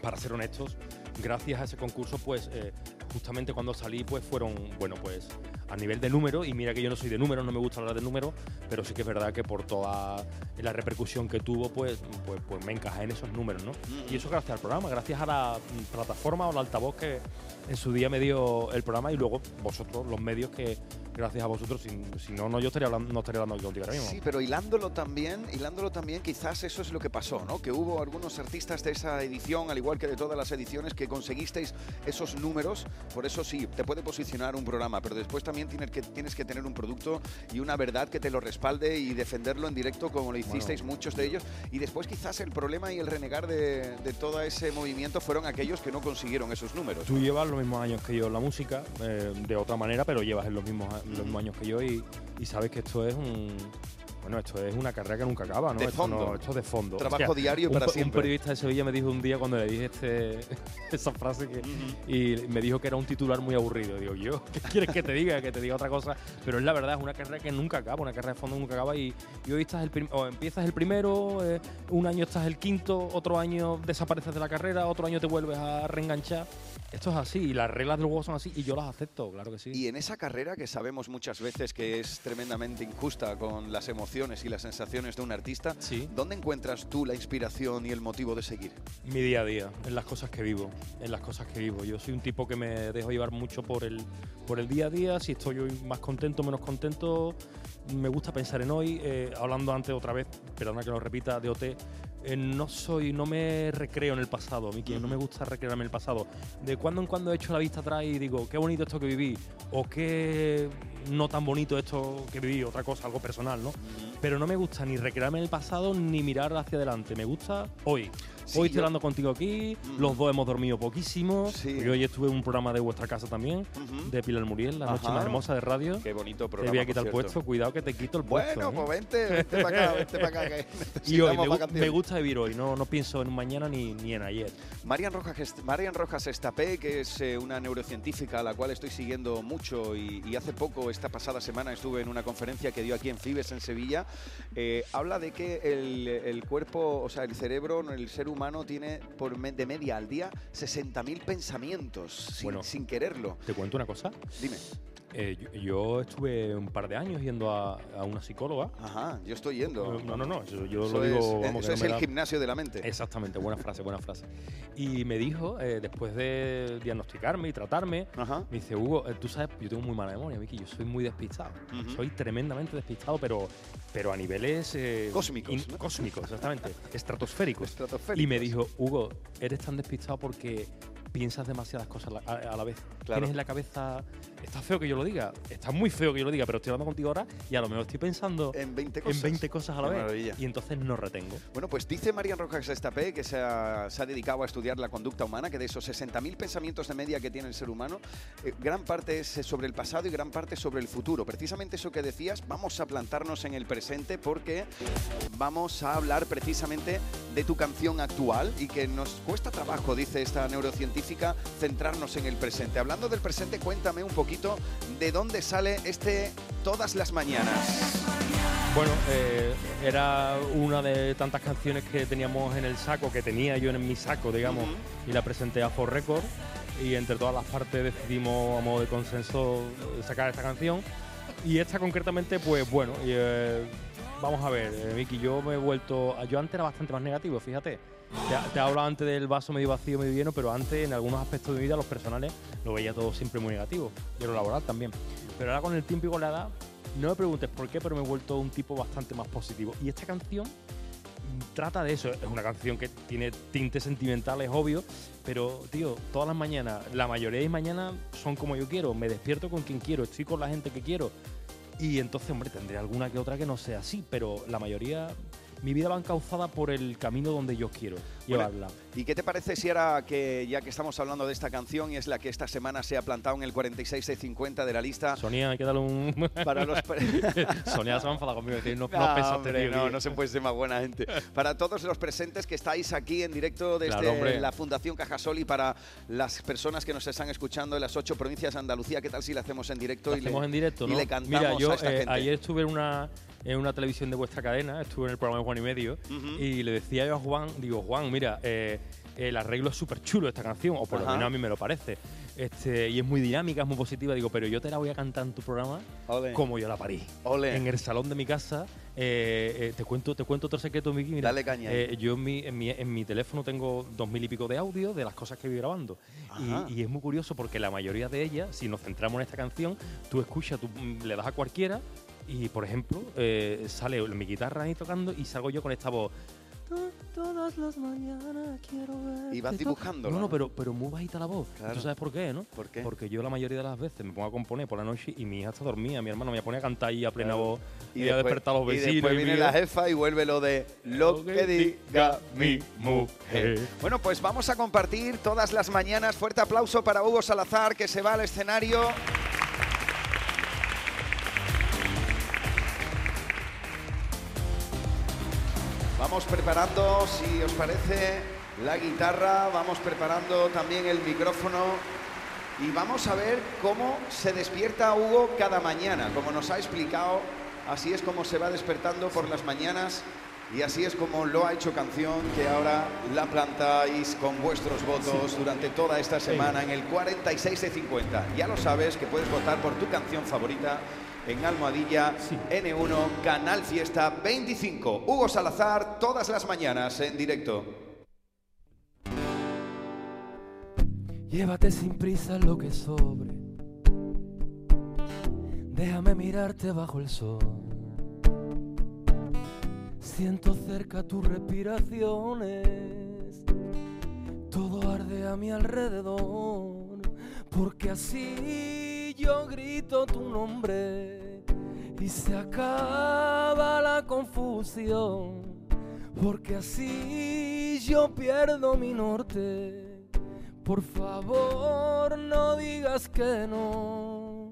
para ser honestos, gracias a ese concurso, pues eh, justamente cuando salí, pues fueron, bueno, pues a nivel de número, y mira que yo no soy de números, no me gusta hablar de números, pero sí que es verdad que por toda la repercusión que tuvo, pues, pues, pues me encajé en esos números, ¿no? Y eso gracias al programa, gracias a la mm, plataforma o al altavoz que en su día me dio el programa y luego vosotros, los medios que gracias a vosotros, si, si no, no yo estaría hablando, no estaría hablando aquí contigo ahora mismo. Sí, pero hilándolo también, hilándolo también, quizás eso es lo que pasó, ¿no? Que hubo algunos artistas de esa edición, al igual que de todas las ediciones, que conseguisteis esos números. Por eso sí, te puede posicionar un programa, pero después también tienes que, tienes que tener un producto y una verdad que te lo respalde y defenderlo en directo como lo hicisteis muchos de ellos. Y después quizás el problema y el renegar de, de todo ese movimiento fueron aquellos que no consiguieron esos números. Tú llevas los mismos años que yo en la música, eh, de otra manera, pero llevas en los mismos, los mismos años que yo y, y sabes que esto es un, Bueno, esto es una carrera que nunca acaba, ¿no? De Esto fondo. no- esto es de fondo. Trabajo diario un, para siempre. Un periodista de Sevilla me dijo un día cuando le dije este, esa frase que, y me dijo que era un titular muy aburrido. Digo, yo, ¿qué quieres que te diga? Que te diga otra cosa. Pero es la verdad, es una carrera que nunca acaba, una carrera de fondo que nunca acaba y, y hoy estás el o empiezas el primero, eh, un año estás el quinto, otro año desapareces de la carrera, otro año te vuelves a reenganchar. Esto es así y las reglas del juego son así y yo las acepto, claro que sí. Y en esa carrera que sabemos muchas veces que es tremendamente injusta con las emociones y las sensaciones de un artista, ¿dónde encuentras tú la inspiración y el motivo de seguir? Mi día a día, en las cosas que vivo, en las cosas que vivo. Yo soy un tipo que me dejo llevar mucho por el, por el día a día. Si estoy hoy más contento, menos contento, me gusta pensar en hoy. Eh, hablando antes otra vez, perdona que lo repita, de OT, eh, no soy, no me recreo en el pasado, Miki, no me gusta recrearme en el pasado. De cuando en cuando he hecho la vista atrás y digo, qué bonito esto que viví, o qué no tan bonito esto que viví, otra cosa, algo personal, ¿no? Pero no me gusta ni recrearme en el pasado ni mirar hacia adelante, me gusta hoy. Sí, hoy estoy yo- hablando contigo aquí, los dos hemos dormido poquísimo, porque hoy estuve en un programa de vuestra casa también, de Pilar Muriel, la noche Ajá. más hermosa de radio. Qué bonito Te programa, voy a quitar el puesto, cuidado que te quito el puesto. Bueno, ¿eh? pues vente, vente para acá, vente para acá. que y hoy me, me gusta vivir hoy, no, no pienso en mañana ni, ni en ayer. Marian Rojas, Marian Rojas Estapé, que es eh, una neurocientífica a la cual estoy siguiendo mucho y, y hace poco, esta pasada semana, estuve en una conferencia que dio aquí en Fibes, en Sevilla, eh, habla de que el, el cuerpo, o sea, el cerebro, el ser humano tiene por me- de media al día 60.000 pensamientos sin, Bueno. sin quererlo. ¿Te cuento una cosa? Dime. Eh, yo, yo estuve un par de años yendo a, a una psicóloga. Ajá, yo estoy yendo. No, no, no, eso yo Eso lo digo. es- vamos, eso no el da- gimnasio de la mente. Exactamente, buena frase, buena frase. Y me dijo, eh, después de diagnosticarme y tratarme, me dice, Hugo, eh, tú sabes, yo tengo muy mala memoria, Miki, yo soy muy despistado. Soy tremendamente despistado, pero, pero a niveles... eh, Cósmicos, in- ¿no? Cósmicos, exactamente. estratosféricos. Estratosféricos. Y me dijo, Hugo, eres tan despistado porque piensas demasiadas cosas a la, a- a la vez. Claro. Tienes en la cabeza... Está feo que yo lo diga, está muy feo que yo lo diga, pero estoy hablando contigo ahora y a lo mejor estoy pensando en 20 en cosas. 20 cosas a la Qué vez. maravilla. Y entonces no retengo. Bueno, pues dice Marian Rojas Estapé, que se ha, se ha dedicado a estudiar la conducta humana, que de esos 60.000 pensamientos de media que tiene el ser humano, eh, gran parte es sobre el pasado y gran parte sobre el futuro. Precisamente eso que decías, vamos a plantarnos en el presente porque vamos a hablar precisamente de tu canción actual y que nos cuesta trabajo, dice esta neurocientífica, centrarnos en el presente. Hablando del presente, cuéntame un poquito de dónde sale este Todas las Mañanas. Bueno, eh, era una de tantas canciones que teníamos en el saco, que tenía yo en mi saco, digamos, y la presenté a For Record. Y entre todas las partes decidimos, a modo de consenso, sacar esta canción. Y esta concretamente, pues bueno, eh, vamos a ver, eh, Miki, yo me he vuelto. Yo antes era bastante más negativo, fíjate. Te, he hablado antes del vaso medio vacío, medio lleno, pero antes en algunos aspectos de mi vida, los personales, lo veía todo siempre muy negativo. Y en lo laboral también. Pero ahora con el tiempo y con la edad, no me preguntes por qué, pero me he vuelto un tipo bastante más positivo. Y esta canción mm, trata de eso. Es una canción que tiene tintes sentimentales, obvio, pero, tío, todas las mañanas, la mayoría de mis mañanas son como yo quiero. Me despierto con quien quiero, estoy con la gente que quiero. Y entonces, hombre, tendré alguna que otra que no sea así, pero la mayoría, mi vida va encauzada por el camino donde yo quiero Bueno, llevarla. ¿Y qué te parece si ahora que ya que estamos hablando de esta canción y es la que esta semana se ha plantado en el 46 de 50 de la lista Sonia, hay que darle un. para los Sonia se va a enfadar conmigo. decir, No, no, No, hombre, tío, no, no se puede ser más buena gente. Para todos los presentes que estáis aquí en directo desde Claro, la Fundación Cajasol y para las personas que nos están escuchando en las ocho provincias de Andalucía, ¿qué tal si le hacemos en directo Lo y, le, hacemos en directo, y ¿no? le cantamos Mira, yo a esta eh, gente? ayer estuve en una, en una televisión de vuestra cadena, estuve en el programa de Juan y Medio, y le decía yo a Juan, digo, Juan, mira, eh, el arreglo es súper chulo esta canción, o por lo menos a mí me lo parece. Este, y es muy dinámica, es muy positiva, digo, pero yo te la voy a cantar en tu programa como yo la parí. En el salón de mi casa, eh, eh, te, cuento, te cuento otro secreto, Miki. Mira, Dale caña eh, yo en mi, en, mi, en mi teléfono tengo dos mil y pico de audio de las cosas que voy grabando. Y, y es muy curioso porque la mayoría de ellas, si nos centramos en esta canción, tú escuchas, tú mm, le das a cualquiera y, por ejemplo, eh, sale mi guitarra ahí tocando y salgo yo con esta voz. "To- Todas las mañanas quiero ver. Y vas dibujándolo, No, ¿no? pero, pero muy bajita la voz. Claro. ¿Tú sabes por qué, no? ¿Por qué? Porque yo la mayoría de las veces me pongo a componer por la noche y mi hija está dormida, mi hermano me pone a cantar ahí a plena Claro. voz Y y, a después- despertar a los y vecinos. después viene mi la jefa y vuelve lo de lo que diga mi mujer. Bueno, pues vamos a compartir todas las mañanas. Fuerte aplauso para Hugo Salazar, que se va al escenario. Vamos preparando, si os parece, la guitarra, vamos preparando también el micrófono y vamos a ver cómo se despierta Hugo cada mañana. Como nos ha explicado, así es como se va despertando por las mañanas y así es como lo ha hecho canción que ahora la plantáis con vuestros votos durante toda esta semana en el 46 de 50. Ya lo sabes que puedes votar por tu canción favorita en Almohadilla N1 Canal Fiesta 25. Hugo Salazar todas las mañanas en directo. Llévate sin prisa lo que sobre. Déjame mirarte bajo el sol. Siento cerca tus respiraciones. Todo arde a mi alrededor. Porque así yo grito tu nombre. Y se acaba la confusión. Porque así yo pierdo mi norte. Por favor, no digas que no.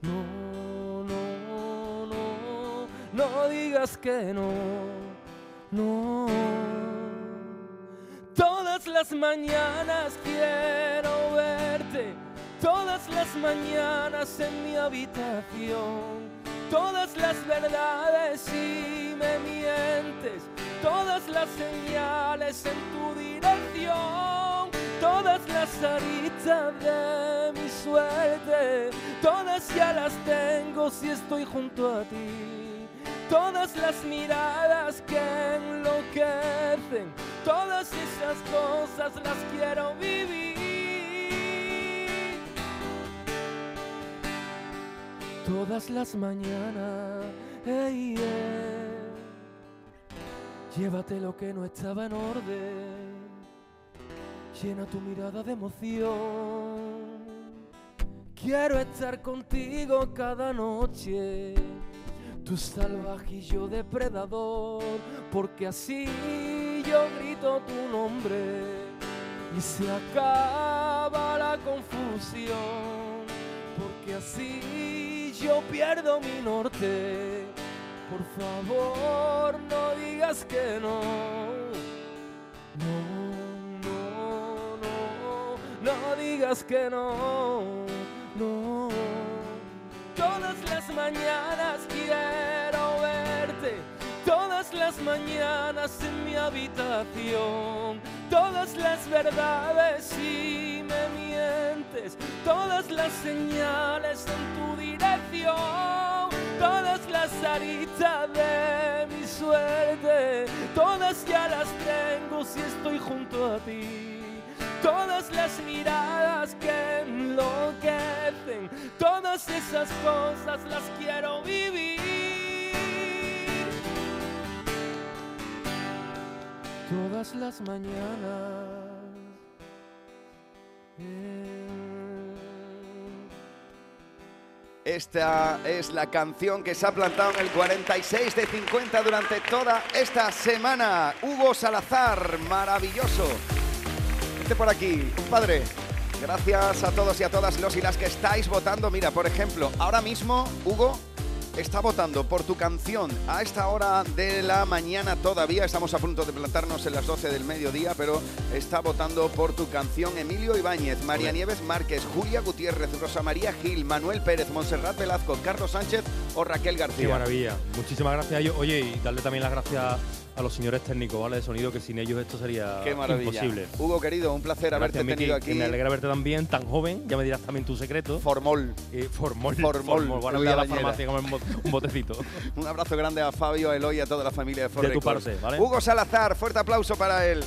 No, no, no. No digas que no. No. Todas las mañanas quiero verte. Todas las mañanas en mi habitación. Todas las verdades si me mientes. Todas las señales en tu dirección todas las aristas de mi suerte, todas ya las tengo si estoy junto a ti. Todas las miradas que enloquecen, todas esas cosas las quiero vivir. Todas las mañanas, ey, ey, llévate lo que no estaba en orden. Llena tu mirada de emoción. Quiero estar contigo cada noche, tu salvajillo depredador, porque así yo grito tu nombre. Y se acaba la confusión, porque así yo pierdo mi norte. Por favor, no digas que no. No. No digas que no, no. Todas las mañanas quiero verte, todas las mañanas en mi habitación, todas las verdades si me mientes, todas las señales en tu dirección, todas las aristas de mi suerte, todas ya las tengo si estoy junto a ti. Todas las miradas que enloquecen, todas esas cosas las quiero vivir. Todas las mañanas. Esta es la canción que se ha plantado en el 46 de 50 durante toda esta semana. Hugo Salazar, maravilloso. Vente por aquí, compadre. Gracias a todos y a todas los y las que estáis votando. Mira, por ejemplo, ahora mismo Hugo está votando por tu canción a esta hora de la mañana todavía. Estamos a punto de plantarnos en las 12 del mediodía, pero está votando por tu canción Emilio Ibáñez, María Nieves Márquez, Julia Gutiérrez, Rosa María Gil, Manuel Pérez, Montserrat Velazco, Carlos Sánchez o Raquel García. Qué maravilla. Muchísimas gracias a ellos. Oye, y darle también las gracias a los señores técnicos, ¿vale? De sonido, que sin ellos esto sería Qué imposible. Hugo, querido, un placer haberte Miki, tenido aquí. Me alegra verte también, tan joven. Ya me dirás también tu secreto. Formol. Eh, formol. Formol. A la la farmacia un bot- un botecito. Un abrazo grande a Fabio, a Eloy y a toda la familia de For De tu Records. parte, ¿vale? Hugo Salazar, fuerte aplauso para él.